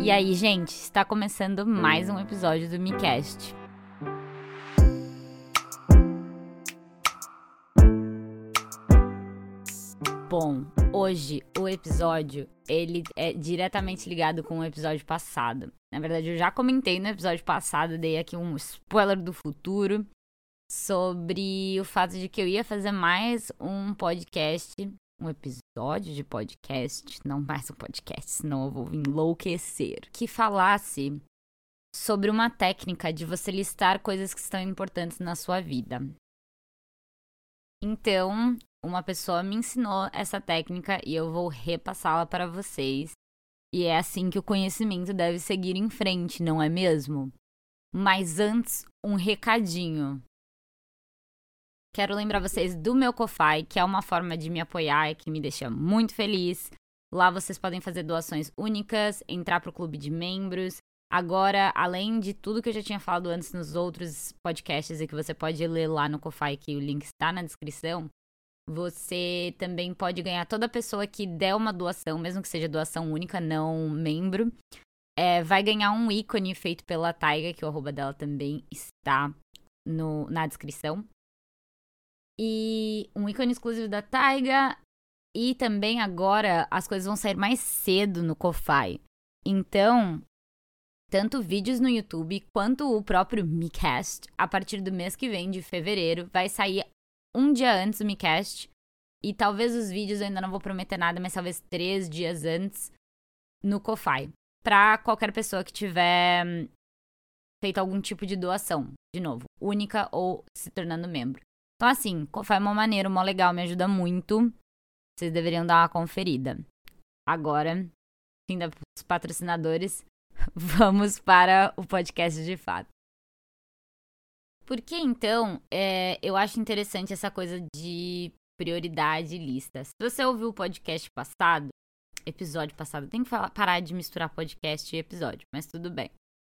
E aí, gente, está começando mais um episódio do MiCast. Bom, hoje o episódio ele é diretamente ligado com o episódio passado. Na verdade, eu já comentei no episódio passado, dei aqui um spoiler do futuro sobre o fato de que eu ia fazer mais um podcast um episódio de podcast, não mais um podcast, senão eu vou enlouquecer, que falasse sobre uma técnica de você listar coisas que estão importantes na sua vida. Então, uma pessoa me ensinou essa técnica e eu vou repassá-la para vocês. E é assim que o conhecimento deve seguir em frente, não é mesmo? Mas antes, um recadinho. Quero lembrar vocês do meu Ko-Fi, que é uma forma de me apoiar e que me deixa muito feliz. Lá vocês podem fazer doações únicas, entrar para o clube de membros. Agora, além de tudo que eu já tinha falado antes nos outros podcasts e que você pode ler lá no Ko-Fi, que o link está na descrição, você também pode ganhar toda pessoa que der uma doação, mesmo que seja doação única, não membro, é, vai ganhar um ícone feito pela Taiga, que o arroba dela também está no, na descrição e um ícone exclusivo da Taiga. E também agora as coisas vão sair mais cedo no Ko-Fi. Então, tanto vídeos no YouTube quanto o próprio MiCast, a partir do mês que vem, de fevereiro, vai sair um dia antes do MiCast. E talvez os vídeos eu ainda não vou prometer nada, mas talvez três dias antes no Ko-Fi. Pra qualquer pessoa que tiver hum, feito algum tipo de doação, de novo, única ou se tornando membro. Então, assim, foi uma maneira mó legal, me ajuda muito. Vocês deveriam dar uma conferida. Agora, fim dos patrocinadores, vamos para o podcast de fato. Por que então é, eu acho interessante essa coisa de prioridade e lista? Se você ouviu o podcast passado, episódio passado, tem que falar, parar de misturar podcast e episódio, mas tudo bem.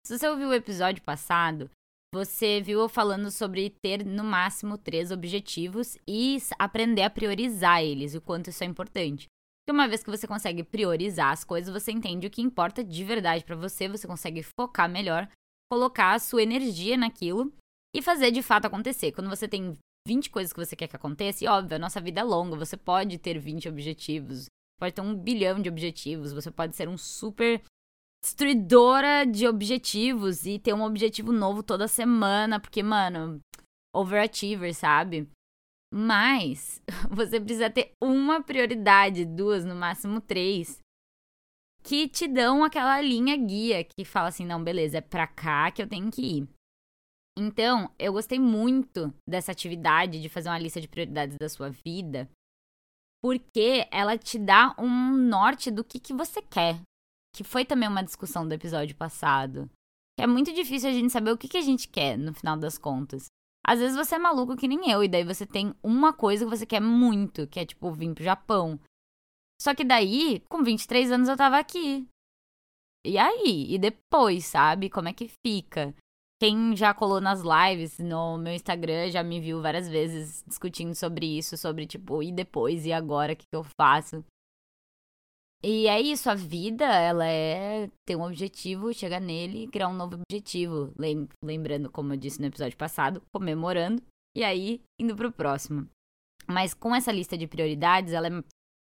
Se você ouviu o episódio passado, você viu eu falando sobre ter no máximo três objetivos e aprender a priorizar eles, o quanto isso é importante. Porque uma vez que você consegue priorizar as coisas, você entende o que importa de verdade para você, você consegue focar melhor, colocar a sua energia naquilo e fazer de fato acontecer. Quando você tem 20 coisas que você quer que aconteça, e óbvio, a nossa vida é longa, você pode ter 20 objetivos, pode ter um bilhão de objetivos, você pode ser um super destruidora de objetivos e ter um objetivo novo toda semana, porque, mano, overachiever, sabe? Mas você precisa ter uma prioridade, duas, no máximo três, que te dão aquela linha guia que fala assim: não, beleza, é pra cá que eu tenho que ir. Então, eu gostei muito dessa atividade de fazer uma lista de prioridades da sua vida, porque ela te dá um norte do que, que você quer, que foi também uma discussão do episódio passado. É muito difícil a gente saber o que, que a gente quer no final das contas. Às vezes você é maluco que nem eu, e daí você tem uma coisa que você quer muito, que é tipo vir pro Japão. Só que daí, com 23 anos, eu tava aqui. E aí? E depois, sabe? Como é que fica? Quem já colou nas lives no meu Instagram já me viu várias vezes discutindo sobre isso, sobre tipo, e depois, e agora, o que, que eu faço? E é isso, a vida, ela é ter um objetivo, chegar nele e criar um novo objetivo. Lembrando, como eu disse no episódio passado, comemorando e aí indo pro próximo. Mas com essa lista de prioridades, ela é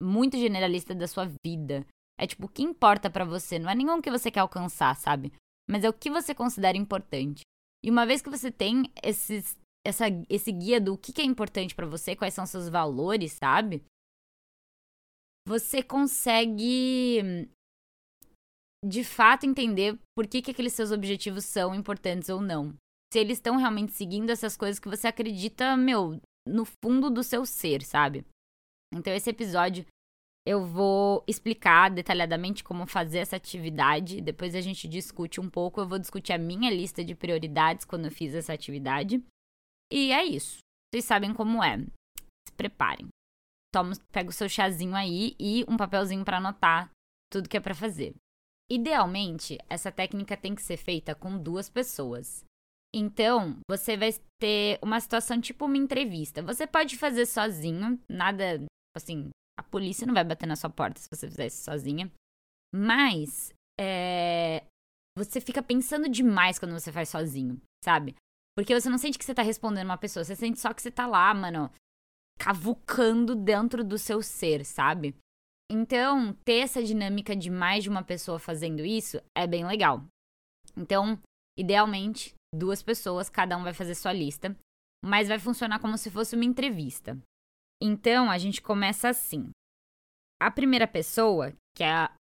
muito generalista da sua vida. É tipo, o que importa para você? Não é nenhum que você quer alcançar, sabe? Mas é o que você considera importante. E uma vez que você tem esses, essa, esse guia do que, que é importante para você, quais são seus valores, sabe? Você consegue de fato entender por que, que aqueles seus objetivos são importantes ou não. Se eles estão realmente seguindo essas coisas que você acredita, meu, no fundo do seu ser, sabe? Então, esse episódio eu vou explicar detalhadamente como fazer essa atividade. Depois a gente discute um pouco. Eu vou discutir a minha lista de prioridades quando eu fiz essa atividade. E é isso. Vocês sabem como é. Se preparem toma, pega o seu chazinho aí e um papelzinho para anotar tudo que é para fazer. Idealmente, essa técnica tem que ser feita com duas pessoas. Então, você vai ter uma situação tipo uma entrevista. Você pode fazer sozinho, nada assim, a polícia não vai bater na sua porta se você fizer isso sozinha. Mas é, você fica pensando demais quando você faz sozinho, sabe? Porque você não sente que você tá respondendo uma pessoa, você sente só que você tá lá, mano, cavucando dentro do seu ser, sabe? Então, ter essa dinâmica de mais de uma pessoa fazendo isso é bem legal. Então, idealmente, duas pessoas, cada um vai fazer sua lista, mas vai funcionar como se fosse uma entrevista. Então, a gente começa assim. A primeira pessoa, que é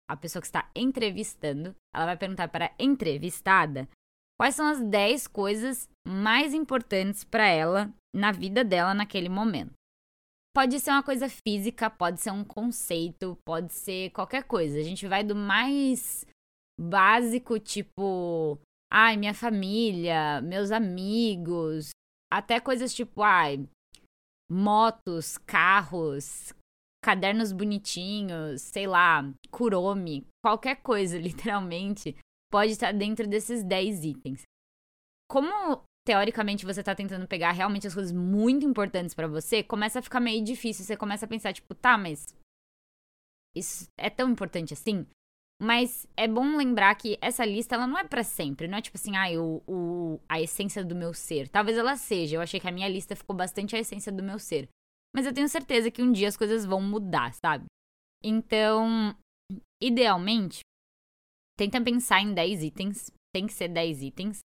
a, pessoa que está entrevistando, ela vai perguntar para a entrevistada quais são as 10 coisas mais importantes para ela na vida dela naquele momento. Pode ser uma coisa física, pode ser um conceito, pode ser qualquer coisa. A gente vai do mais básico, tipo, ai, minha família, meus amigos, até coisas tipo, ai, motos, carros, cadernos bonitinhos, sei lá, Kuromi, qualquer coisa, literalmente, pode estar dentro desses 10 itens. Como teoricamente você tá tentando pegar realmente as coisas muito importantes para você, começa a ficar meio difícil. Você começa a pensar, tipo, tá, mas. Isso é tão importante assim? Mas é bom lembrar que essa lista, ela não é para sempre. Não é tipo assim, ah, o, a essência do meu ser. Talvez ela seja. Eu achei que a minha lista ficou bastante a essência do meu ser. Mas eu tenho certeza que um dia as coisas vão mudar, sabe? Então, idealmente, tenta pensar em 10 itens. Tem que ser 10 itens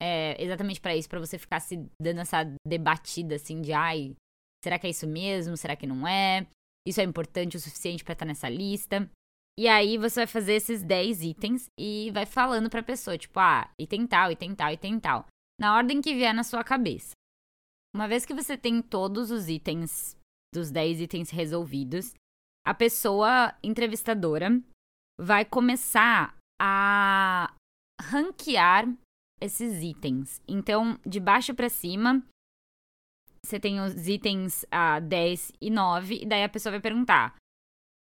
é, exatamente para isso, para você ficar se dando essa debatida assim de ai, será que é isso mesmo? Será que não é? Isso é importante o suficiente para estar tá nessa lista? E aí você vai fazer esses 10 itens e vai falando pra pessoa, tipo, ah, item tal, item tal, item tal. Na ordem que vier na sua cabeça. Uma vez que você tem todos os itens, dos 10 itens resolvidos, a pessoa entrevistadora vai começar a ranquear esses itens. Então, de baixo para cima, você tem os itens ah, 10 e 9, e daí a pessoa vai perguntar: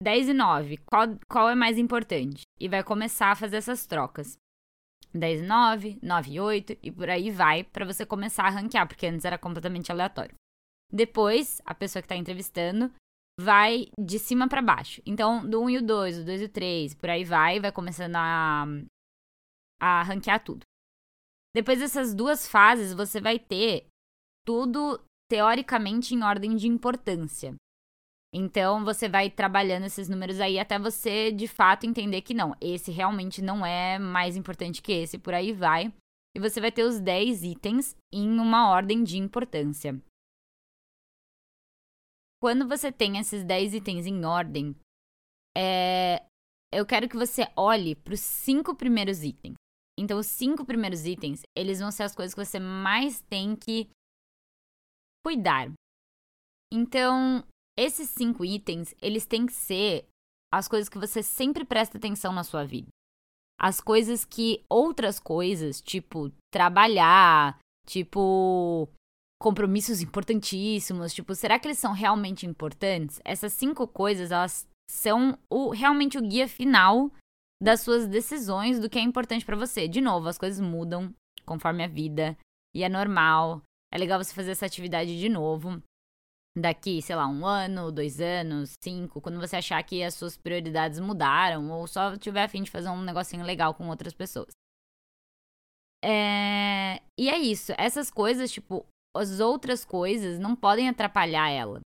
10 e 9, qual, qual é mais importante? E vai começar a fazer essas trocas. 10 e 9, 9 e 8, e por aí vai, para você começar a ranquear, porque antes era completamente aleatório. Depois, a pessoa que está entrevistando vai de cima para baixo. Então, do 1 e o 2, o 2 e o 3, por aí vai, vai começando a, a ranquear tudo. Depois dessas duas fases, você vai ter tudo teoricamente em ordem de importância. Então você vai trabalhando esses números aí até você de fato entender que não, esse realmente não é mais importante que esse, por aí vai. E você vai ter os 10 itens em uma ordem de importância. Quando você tem esses 10 itens em ordem, é... eu quero que você olhe para os cinco primeiros itens. Então, os cinco primeiros itens, eles vão ser as coisas que você mais tem que cuidar. Então, esses cinco itens, eles têm que ser as coisas que você sempre presta atenção na sua vida. As coisas que outras coisas, tipo trabalhar, tipo compromissos importantíssimos, tipo, será que eles são realmente importantes? Essas cinco coisas, elas são o, realmente o guia final das suas decisões do que é importante para você. De novo, as coisas mudam conforme a vida e é normal. É legal você fazer essa atividade de novo. Daqui, sei lá, um ano, dois anos, cinco, quando você achar que as suas prioridades mudaram ou só tiver a fim de fazer um negocinho legal com outras pessoas. É... E é isso. Essas coisas, tipo, as outras coisas não podem atrapalhar ela.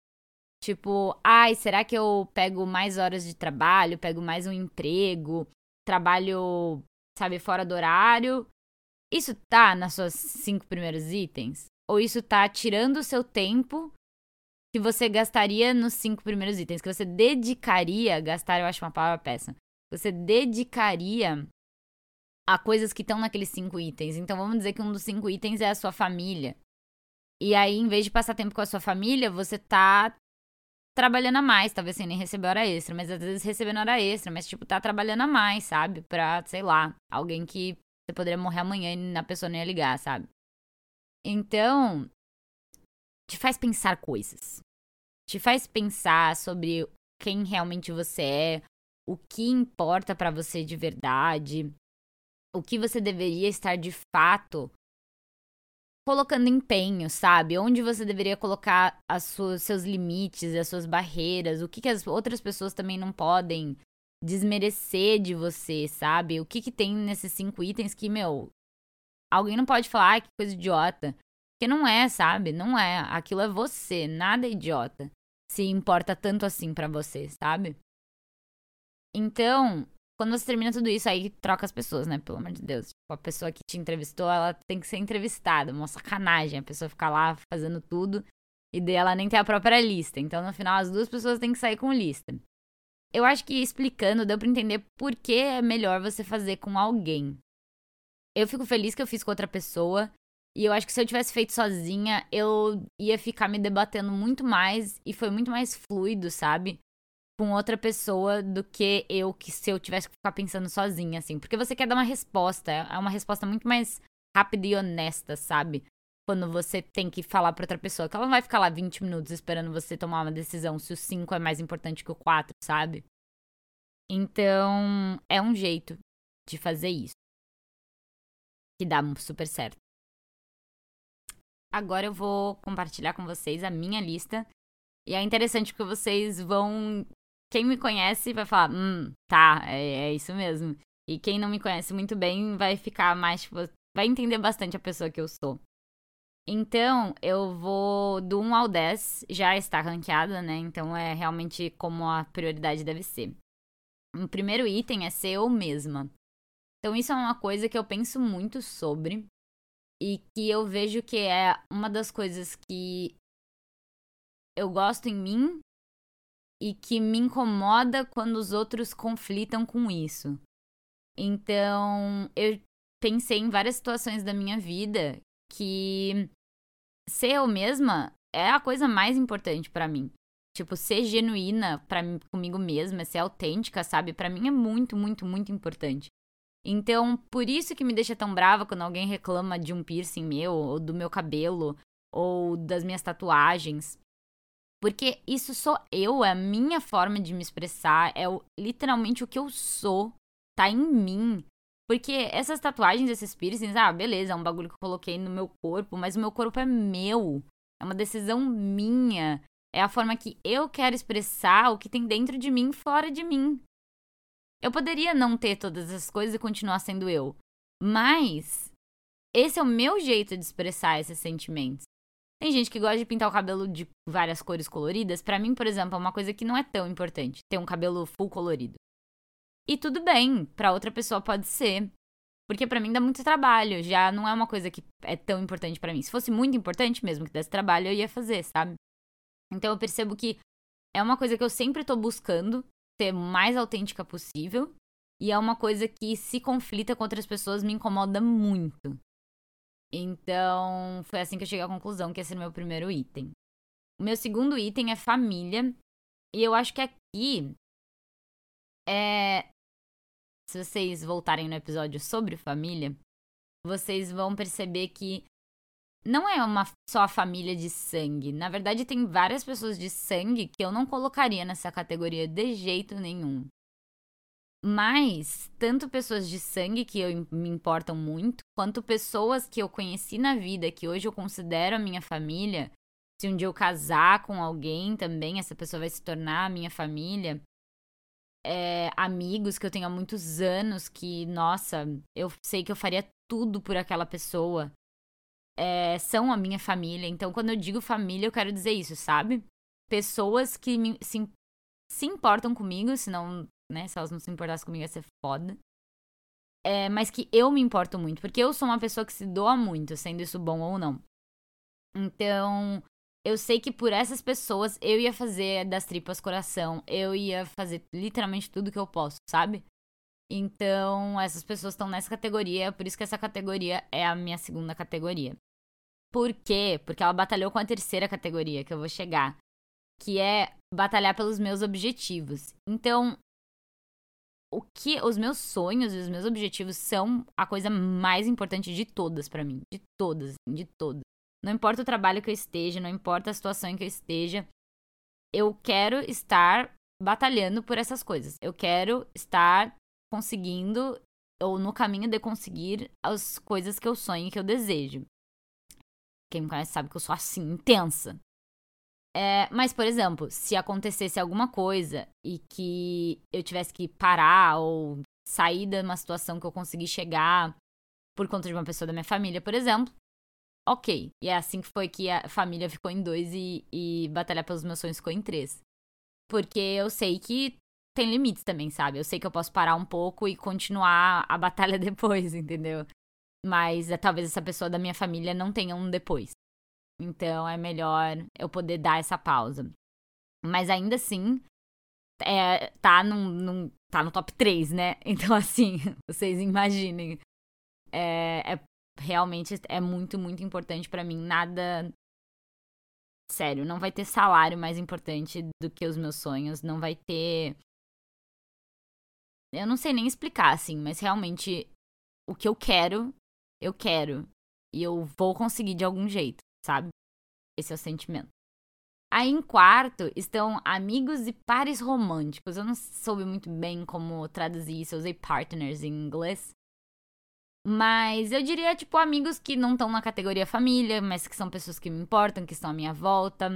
Tipo, ai, será que eu pego mais horas de trabalho, pego mais um emprego, trabalho, sabe, fora do horário? Isso tá nas suas cinco primeiros itens? Ou isso tá tirando o seu tempo que você gastaria nos cinco primeiros itens? Que você dedicaria, gastar eu acho uma palavra péssima. Você dedicaria a coisas que estão naqueles cinco itens. Então vamos dizer que um dos cinco itens é a sua família. E aí, em vez de passar tempo com a sua família, você tá trabalhando a mais, talvez sem nem receber hora extra, mas às vezes recebendo hora extra, mas tipo, tá trabalhando a mais, sabe? Pra, sei lá, alguém que você poderia morrer amanhã e a pessoa não ia ligar, sabe? Então, te faz pensar coisas. Te faz pensar sobre quem realmente você é, o que importa para você de verdade, o que você deveria estar de fato colocando empenho, sabe? Onde você deveria colocar os seus limites, as suas barreiras, o que, que as outras pessoas também não podem desmerecer de você, sabe? O que que tem nesses cinco itens que, meu, alguém não pode falar, ah, que coisa idiota. Porque não é, sabe? Não é. Aquilo é você, nada é idiota. Se importa tanto assim para você, sabe? Então, quando você termina tudo isso, aí troca as pessoas, né? Pelo amor de Deus. Tipo, a pessoa que te entrevistou, ela tem que ser entrevistada. Uma sacanagem. A pessoa ficar lá fazendo tudo e daí ela nem tem a própria lista. Então, no final, as duas pessoas têm que sair com lista. Eu acho que explicando deu pra entender por que é melhor você fazer com alguém. Eu fico feliz que eu fiz com outra pessoa. E eu acho que se eu tivesse feito sozinha, eu ia ficar me debatendo muito mais e foi muito mais fluido, sabe? Com outra pessoa do que eu, que se eu tivesse que ficar pensando sozinha, assim. Porque você quer dar uma resposta, é uma resposta muito mais rápida e honesta, sabe? Quando você tem que falar pra outra pessoa, que ela não vai ficar lá 20 minutos esperando você tomar uma decisão se o 5 é mais importante que o 4, sabe? Então, é um jeito de fazer isso. Que dá super certo. Agora eu vou compartilhar com vocês a minha lista. E é interessante porque vocês vão. Quem me conhece vai falar, hum, tá, é, é isso mesmo. E quem não me conhece muito bem vai ficar mais, tipo, vai entender bastante a pessoa que eu sou. Então, eu vou do 1 ao 10, já está ranqueada, né? Então é realmente como a prioridade deve ser. O primeiro item é ser eu mesma. Então, isso é uma coisa que eu penso muito sobre e que eu vejo que é uma das coisas que eu gosto em mim e que me incomoda quando os outros conflitam com isso. Então, eu pensei em várias situações da minha vida que ser eu mesma é a coisa mais importante para mim. Tipo, ser genuína para comigo mesma, ser autêntica, sabe? Para mim é muito, muito, muito importante. Então, por isso que me deixa tão brava quando alguém reclama de um piercing meu, ou do meu cabelo, ou das minhas tatuagens. Porque isso sou eu, é a minha forma de me expressar, é o, literalmente o que eu sou, tá em mim. Porque essas tatuagens, esses piercings, ah, beleza, é um bagulho que eu coloquei no meu corpo, mas o meu corpo é meu. É uma decisão minha. É a forma que eu quero expressar o que tem dentro de mim fora de mim. Eu poderia não ter todas essas coisas e continuar sendo eu. Mas esse é o meu jeito de expressar esses sentimentos. Tem gente que gosta de pintar o cabelo de várias cores coloridas. Para mim, por exemplo, é uma coisa que não é tão importante ter um cabelo full colorido. E tudo bem, para outra pessoa pode ser. Porque para mim dá muito trabalho, já não é uma coisa que é tão importante para mim. Se fosse muito importante mesmo que desse trabalho, eu ia fazer, sabe? Então eu percebo que é uma coisa que eu sempre tô buscando ser mais autêntica possível. E é uma coisa que, se conflita com outras pessoas, me incomoda muito. Então, foi assim que eu cheguei à conclusão que esse é o meu primeiro item. O meu segundo item é família. E eu acho que aqui é. Se vocês voltarem no episódio sobre família, vocês vão perceber que não é uma só a família de sangue. Na verdade, tem várias pessoas de sangue que eu não colocaria nessa categoria de jeito nenhum. Mas, tanto pessoas de sangue que eu, me importam muito, quanto pessoas que eu conheci na vida, que hoje eu considero a minha família. Se um dia eu casar com alguém também, essa pessoa vai se tornar a minha família. É, amigos que eu tenho há muitos anos, que, nossa, eu sei que eu faria tudo por aquela pessoa é, são a minha família. Então, quando eu digo família, eu quero dizer isso, sabe? Pessoas que me, se, se importam comigo, senão, né, se elas não se importassem comigo ia ser foda. É, mas que eu me importo muito, porque eu sou uma pessoa que se doa muito, sendo isso bom ou não. Então, eu sei que por essas pessoas eu ia fazer das tripas coração, eu ia fazer literalmente tudo que eu posso, sabe? Então, essas pessoas estão nessa categoria, por isso que essa categoria é a minha segunda categoria. Por quê? Porque ela batalhou com a terceira categoria que eu vou chegar, que é batalhar pelos meus objetivos. Então, o que os meus sonhos e os meus objetivos são a coisa mais importante de todas para mim, de todas, de todas. Não importa o trabalho que eu esteja, não importa a situação em que eu esteja, eu quero estar batalhando por essas coisas. Eu quero estar conseguindo ou no caminho de conseguir as coisas que eu sonho e que eu desejo. Quem me conhece sabe que eu sou assim, intensa. É, mas, por exemplo, se acontecesse alguma coisa e que eu tivesse que parar ou sair de uma situação que eu consegui chegar por conta de uma pessoa da minha família, por exemplo, ok. E é assim que foi que a família ficou em dois e, e Batalhar pelos Meus Sonhos ficou em três. Porque eu sei que tem limites também, sabe? Eu sei que eu posso parar um pouco e continuar a batalha depois, entendeu? Mas é, talvez essa pessoa da minha família não tenha um depois. Então é melhor eu poder dar essa pausa. Mas ainda assim, é, tá, num, num, tá no top 3, né? Então, assim, vocês imaginem. É, é realmente é muito, muito importante para mim. Nada. Sério, não vai ter salário mais importante do que os meus sonhos. Não vai ter. Eu não sei nem explicar, assim, mas realmente o que eu quero, eu quero. E eu vou conseguir de algum jeito, sabe? Esse é o sentimento. Aí em quarto estão amigos e pares românticos. Eu não soube muito bem como traduzir isso, eu usei partners em inglês. Mas eu diria, tipo, amigos que não estão na categoria família, mas que são pessoas que me importam, que estão à minha volta,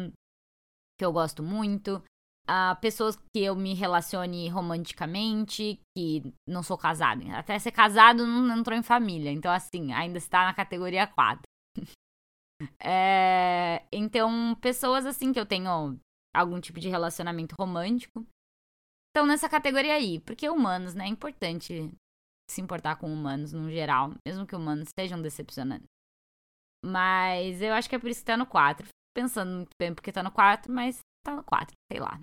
que eu gosto muito. Uh, pessoas que eu me relacione romanticamente, que não sou casado. Até ser casado não entrou em família. Então, assim, ainda está na categoria 4. É, então, pessoas assim que eu tenho algum tipo de relacionamento romântico estão nessa categoria aí. Porque humanos, né? É importante se importar com humanos no geral, mesmo que humanos sejam decepcionantes. Mas eu acho que é por isso que tá no 4. Pensando muito bem porque tá no 4, mas tá no 4, sei lá.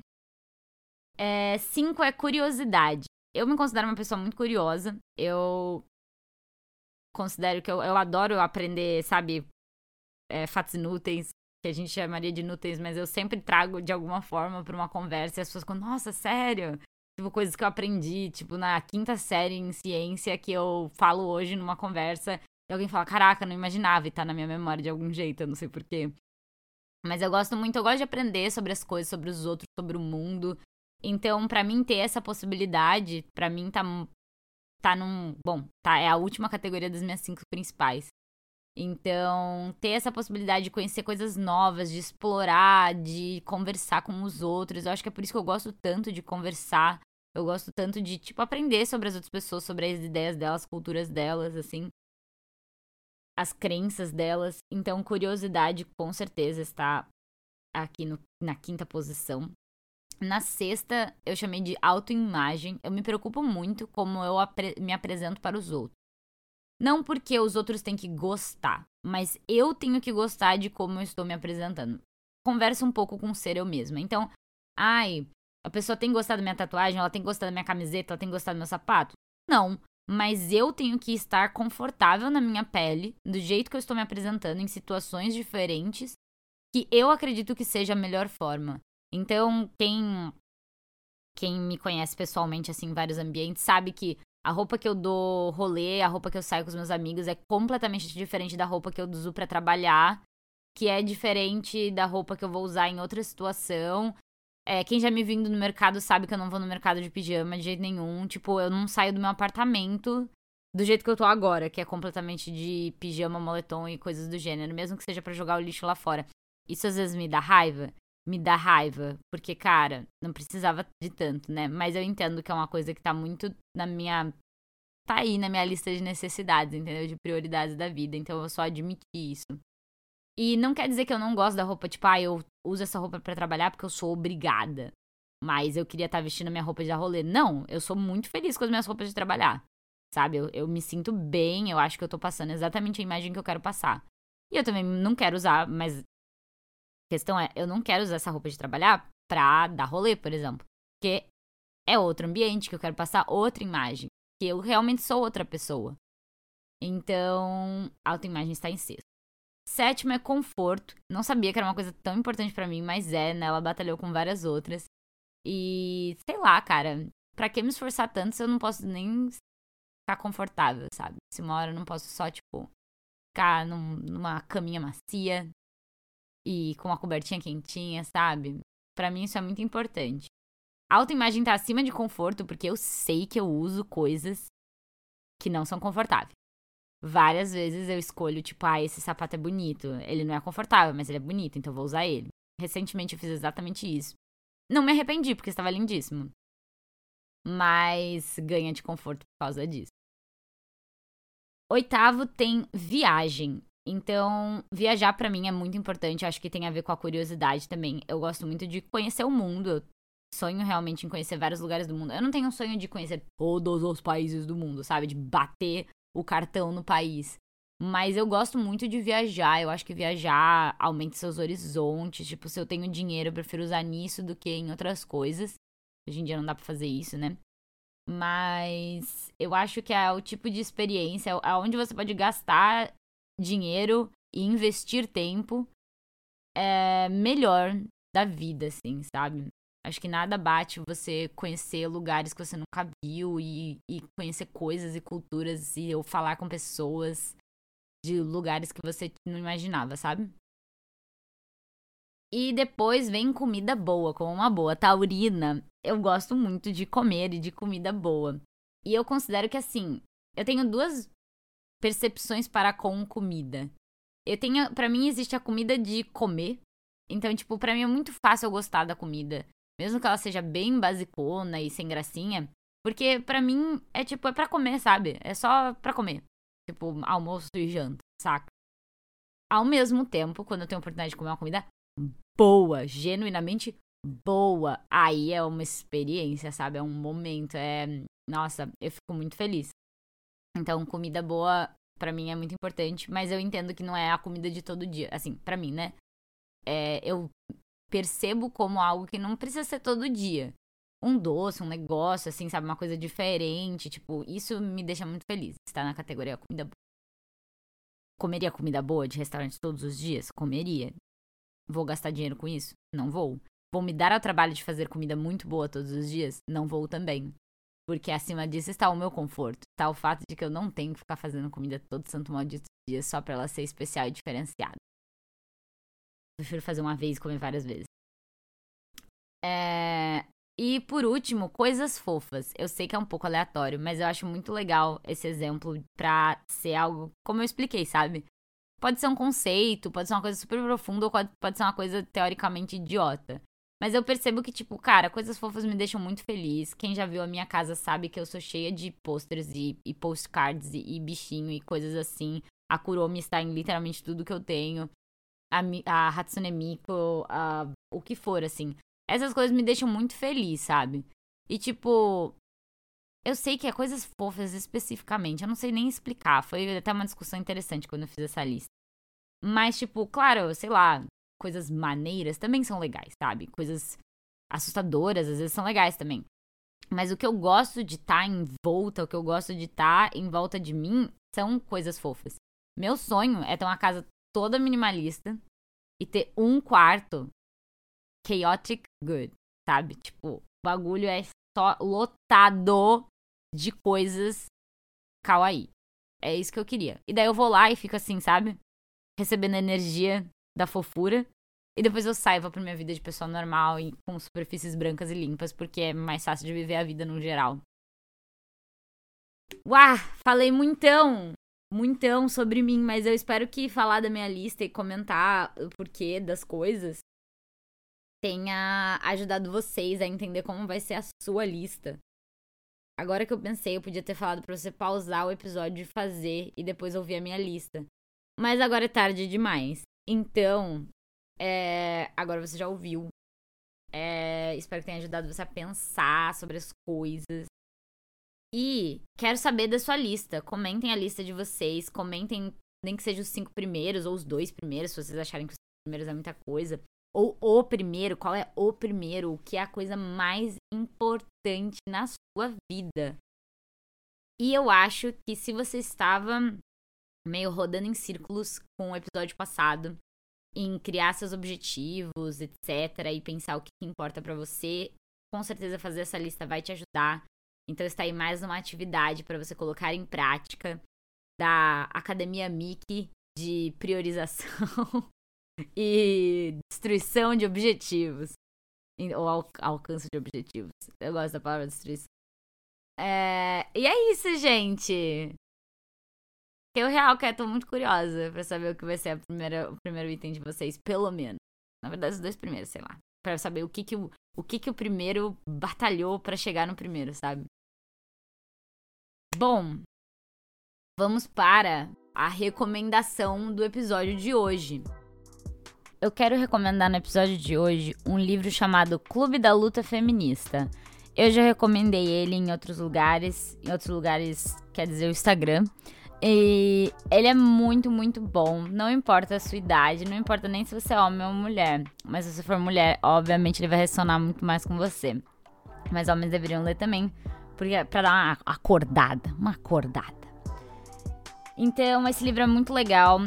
5 é, é curiosidade. Eu me considero uma pessoa muito curiosa. Eu considero que eu, eu adoro aprender, sabe, é, fatos inúteis, que a gente chamaria de inúteis, mas eu sempre trago de alguma forma para uma conversa e as pessoas ficam, nossa, sério? Tipo, coisas que eu aprendi, tipo, na quinta série em ciência que eu falo hoje numa conversa e alguém fala, caraca, não imaginava e tá na minha memória de algum jeito, eu não sei porquê. Mas eu gosto muito, eu gosto de aprender sobre as coisas, sobre os outros, sobre o mundo. Então, para mim ter essa possibilidade, para mim tá tá num, bom, tá é a última categoria das minhas cinco principais. Então, ter essa possibilidade de conhecer coisas novas, de explorar, de conversar com os outros, eu acho que é por isso que eu gosto tanto de conversar eu gosto tanto de, tipo, aprender sobre as outras pessoas, sobre as ideias delas, as culturas delas, assim. As crenças delas. Então, curiosidade, com certeza, está aqui no, na quinta posição. Na sexta, eu chamei de autoimagem. Eu me preocupo muito como eu apre me apresento para os outros. Não porque os outros têm que gostar, mas eu tenho que gostar de como eu estou me apresentando. Conversa um pouco com o ser eu mesma. Então, ai, a pessoa tem gostado da minha tatuagem, ela tem gostado da minha camiseta, ela tem gostado do meu sapato? Não. Mas eu tenho que estar confortável na minha pele, do jeito que eu estou me apresentando, em situações diferentes, que eu acredito que seja a melhor forma. Então, quem quem me conhece pessoalmente, assim, em vários ambientes, sabe que a roupa que eu dou rolê, a roupa que eu saio com os meus amigos é completamente diferente da roupa que eu uso para trabalhar, que é diferente da roupa que eu vou usar em outra situação, é, quem já me vindo no mercado sabe que eu não vou no mercado de pijama de jeito nenhum. Tipo, eu não saio do meu apartamento do jeito que eu tô agora, que é completamente de pijama, moletom e coisas do gênero, mesmo que seja para jogar o lixo lá fora. Isso às vezes me dá raiva. Me dá raiva, porque, cara, não precisava de tanto, né? Mas eu entendo que é uma coisa que tá muito na minha. Tá aí na minha lista de necessidades, entendeu? De prioridades da vida. Então eu só admiti isso. E não quer dizer que eu não gosto da roupa, tipo, ah, eu uso essa roupa para trabalhar porque eu sou obrigada. Mas eu queria estar tá vestindo minha roupa de rolê. Não, eu sou muito feliz com as minhas roupas de trabalhar. Sabe? Eu, eu me sinto bem, eu acho que eu tô passando exatamente a imagem que eu quero passar. E eu também não quero usar, mas. A questão é, eu não quero usar essa roupa de trabalhar pra dar rolê, por exemplo. Porque é outro ambiente que eu quero passar outra imagem. Que eu realmente sou outra pessoa. Então, a autoimagem está em sexto. Sétimo é conforto. Não sabia que era uma coisa tão importante para mim, mas é, né? Ela batalhou com várias outras. E sei lá, cara, pra que me esforçar tanto se eu não posso nem ficar confortável, sabe? Se uma hora eu não posso só, tipo, ficar num, numa caminha macia e com uma cobertinha quentinha, sabe? Para mim isso é muito importante. Autoimagem tá acima de conforto porque eu sei que eu uso coisas que não são confortáveis. Várias vezes eu escolho, tipo, ah, esse sapato é bonito. Ele não é confortável, mas ele é bonito, então vou usar ele. recentemente eu fiz exatamente isso. Não me arrependi, porque estava lindíssimo. Mas ganha de conforto por causa disso. Oitavo tem viagem. Então, viajar para mim é muito importante. Acho que tem a ver com a curiosidade também. Eu gosto muito de conhecer o mundo. Eu sonho realmente em conhecer vários lugares do mundo. Eu não tenho um sonho de conhecer todos os países do mundo, sabe? De bater o cartão no país. Mas eu gosto muito de viajar. Eu acho que viajar aumenta seus horizontes. Tipo, se eu tenho dinheiro, eu prefiro usar nisso do que em outras coisas. Hoje em dia não dá pra fazer isso, né? Mas eu acho que é o tipo de experiência onde você pode gastar dinheiro e investir tempo é melhor da vida, assim, sabe? Acho que nada bate você conhecer lugares que você nunca viu e, e conhecer coisas e culturas e eu falar com pessoas de lugares que você não imaginava, sabe? E depois vem comida boa, como uma boa taurina. Eu gosto muito de comer e de comida boa. E eu considero que assim, eu tenho duas percepções para com comida. Eu tenho, para mim existe a comida de comer. Então, tipo, para mim é muito fácil eu gostar da comida, mesmo que ela seja bem basicona e sem gracinha, porque para mim é tipo é para comer, sabe? É só para comer. Tipo, almoço e janta, saca? Ao mesmo tempo, quando eu tenho a oportunidade de comer uma comida boa, genuinamente boa, aí é uma experiência, sabe? É um momento, é, nossa, eu fico muito feliz. Então, comida boa para mim é muito importante, mas eu entendo que não é a comida de todo dia. Assim, para mim, né? É, eu percebo como algo que não precisa ser todo dia. Um doce, um negócio, assim, sabe? Uma coisa diferente. Tipo, isso me deixa muito feliz. Está na categoria comida boa. Comeria comida boa de restaurante todos os dias? Comeria. Vou gastar dinheiro com isso? Não vou. Vou me dar ao trabalho de fazer comida muito boa todos os dias? Não vou também. Porque acima disso está o meu conforto. Está o fato de que eu não tenho que ficar fazendo comida todo santo maldito dia só para ela ser especial e diferenciada. Prefiro fazer uma vez e comer várias vezes. É... E por último, coisas fofas. Eu sei que é um pouco aleatório, mas eu acho muito legal esse exemplo pra ser algo, como eu expliquei, sabe? Pode ser um conceito, pode ser uma coisa super profunda ou pode ser uma coisa teoricamente idiota. Mas eu percebo que, tipo, cara, coisas fofas me deixam muito feliz. Quem já viu a minha casa sabe que eu sou cheia de posters e, e postcards e, e, bichinho e coisas assim. A Kuromi está em literalmente tudo que eu tenho. A, a Hatsune Miku, a, o que for, assim. Essas coisas me deixam muito feliz, sabe? E, tipo, eu sei que é coisas fofas especificamente. Eu não sei nem explicar. Foi até uma discussão interessante quando eu fiz essa lista. Mas, tipo, claro, sei lá, coisas maneiras também são legais, sabe? Coisas assustadoras às vezes são legais também. Mas o que eu gosto de estar tá em volta, o que eu gosto de estar tá em volta de mim são coisas fofas. Meu sonho é ter uma casa toda minimalista e ter um quarto chaotic good, sabe? Tipo, o bagulho é só lotado de coisas kawaii. É isso que eu queria. E daí eu vou lá e fico assim, sabe? Recebendo energia da fofura. E depois eu saio, vou pra minha vida de pessoa normal e com superfícies brancas e limpas, porque é mais fácil de viver a vida no geral. Uau, falei muitão, muitão sobre mim, mas eu espero que falar da minha lista e comentar o porquê das coisas tenha ajudado vocês a entender como vai ser a sua lista. Agora que eu pensei, eu podia ter falado pra você pausar o episódio e fazer e depois ouvir a minha lista. Mas agora é tarde demais. Então, é, agora você já ouviu. É, espero que tenha ajudado você a pensar sobre as coisas. E quero saber da sua lista. Comentem a lista de vocês. Comentem, nem que seja os cinco primeiros ou os dois primeiros, se vocês acharem que os primeiros é muita coisa. Ou o primeiro, qual é o primeiro? O que é a coisa mais importante na sua vida? E eu acho que se você estava meio rodando em círculos com o episódio passado, em criar seus objetivos, etc, e pensar o que importa para você, com certeza fazer essa lista vai te ajudar. Então está aí mais uma atividade para você colocar em prática da Academia Mickey de priorização e destruição de objetivos. Ou al alcance de objetivos. Eu gosto da palavra destruição. É... E é isso, gente. Eu real que tô muito curiosa pra saber o que vai ser primeira, o primeiro item de vocês, pelo menos. Na verdade, os dois primeiros, sei lá. Pra saber o que que o, o, que que o primeiro batalhou para chegar no primeiro, sabe? Bom, vamos para a recomendação do episódio de hoje. Eu quero recomendar no episódio de hoje um livro chamado Clube da Luta Feminista. Eu já recomendei ele em outros lugares, em outros lugares, quer dizer, o Instagram. E ele é muito, muito bom. Não importa a sua idade, não importa nem se você é homem ou mulher. Mas se você for mulher, obviamente ele vai ressonar muito mais com você. Mas homens deveriam ler também, porque é pra dar uma acordada, uma acordada. Então, esse livro é muito legal.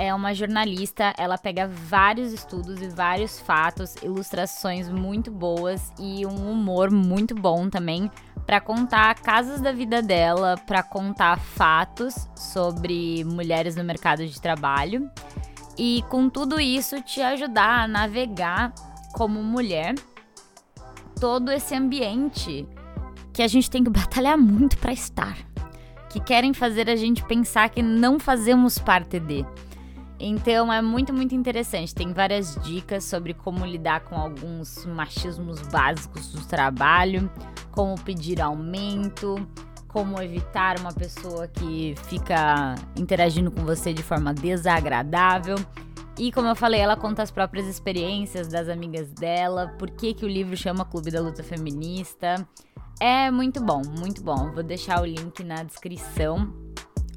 É uma jornalista, ela pega vários estudos e vários fatos, ilustrações muito boas e um humor muito bom também para contar casos da vida dela, para contar fatos sobre mulheres no mercado de trabalho e com tudo isso te ajudar a navegar como mulher todo esse ambiente que a gente tem que batalhar muito para estar, que querem fazer a gente pensar que não fazemos parte de. Então é muito, muito interessante. Tem várias dicas sobre como lidar com alguns machismos básicos do trabalho, como pedir aumento, como evitar uma pessoa que fica interagindo com você de forma desagradável. E como eu falei, ela conta as próprias experiências das amigas dela, por que, que o livro chama Clube da Luta Feminista. É muito bom, muito bom. Vou deixar o link na descrição,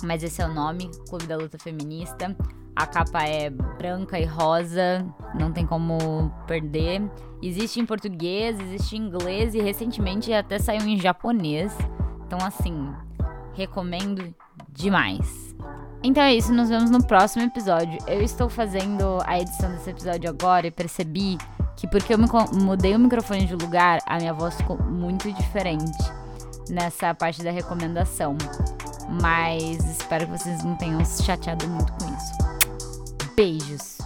mas esse é o nome, Clube da Luta Feminista. A capa é branca e rosa, não tem como perder. Existe em português, existe em inglês e recentemente até saiu em japonês. Então, assim, recomendo demais. Então é isso, nos vemos no próximo episódio. Eu estou fazendo a edição desse episódio agora e percebi que porque eu mudei o microfone de lugar, a minha voz ficou muito diferente nessa parte da recomendação. Mas espero que vocês não tenham se chateado muito com isso. Beijos!